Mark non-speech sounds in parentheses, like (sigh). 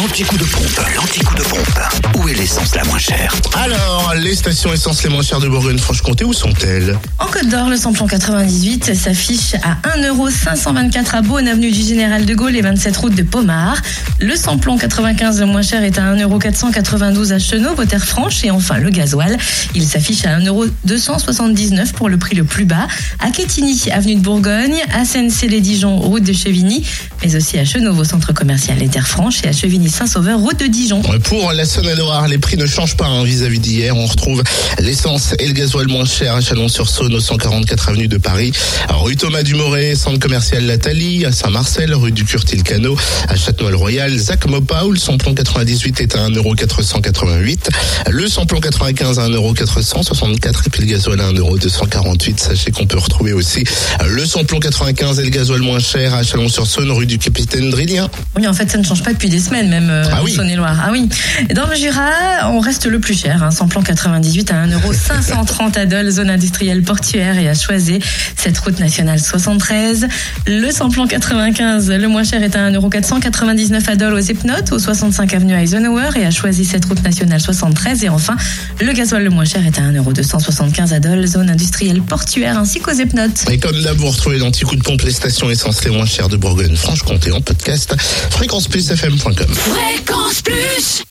L'anti-coup de pompe, l'anti-coup de pompe. Où est l'essence la moins Alors, les stations essence les moins chères de Bourgogne-Franche-Comté, où sont-elles? En Côte d'Or, le samplon 98 s'affiche à 1,524€ à Beaune, avenue du Général de Gaulle et 27 route de Pomard. Le samplon 95 le moins cher est à 1,492€ à Chenot, Terre-Franche. Et enfin, le gasoil, il s'affiche à 1,279€ pour le prix le plus bas. À Quetigny, avenue de Bourgogne, à Senne-Célé-Dijon, route de Chevigny, mais aussi à Chenot, au centre commercial Les Terres-Franches et à Chevigny-Saint-Sauveur, route de Dijon. Pour la Saône-et-Loire, les prix ne changent pas hein, vis-à-vis d'hier. On retrouve l'essence et le gasoil moins cher à Chalon-sur-Saône, au 144 avenue de Paris, rue Thomas Dumoré, centre commercial Lathalie, à Saint-Marcel, rue du Curtil-Cano, à Châtenois-le-Royal, Zac Mopa, où le samplon 98 est à 1,488€, le samplon 95 à 1,464€ et puis le gasoil à 1,248€. Sachez qu'on peut retrouver aussi le samplon 95 et le gasoil moins cher à Chalon-sur-Saône, rue du Capitaine Drilien. Oui, en fait, ça ne change pas depuis des semaines, même euh, Ah en oui. Saône-et-Loire. Ah oui. Dans le Jura, on reste le plus cher. Hein, samplon 98 à 1,530€ (laughs) à Dole, zone industrielle portuaire et à Choisé, cette route nationale 73. Le samplon 95, le moins cher est à 1,499€ à Dole, aux Epnotes, au 65 avenue Eisenhower et à Choisy, cette route nationale 73. Et enfin, le gasoil le moins cher est à 1,275€ à Dole, zone industrielle portuaire ainsi qu'aux Epnotes. Et comme d'hab, vous retrouvez l'anti-coup de pompe, les stations essence les moins chères de Bourgogne-Franche-Comté en podcast, fréquenceplusfm.com. Fréquence Plus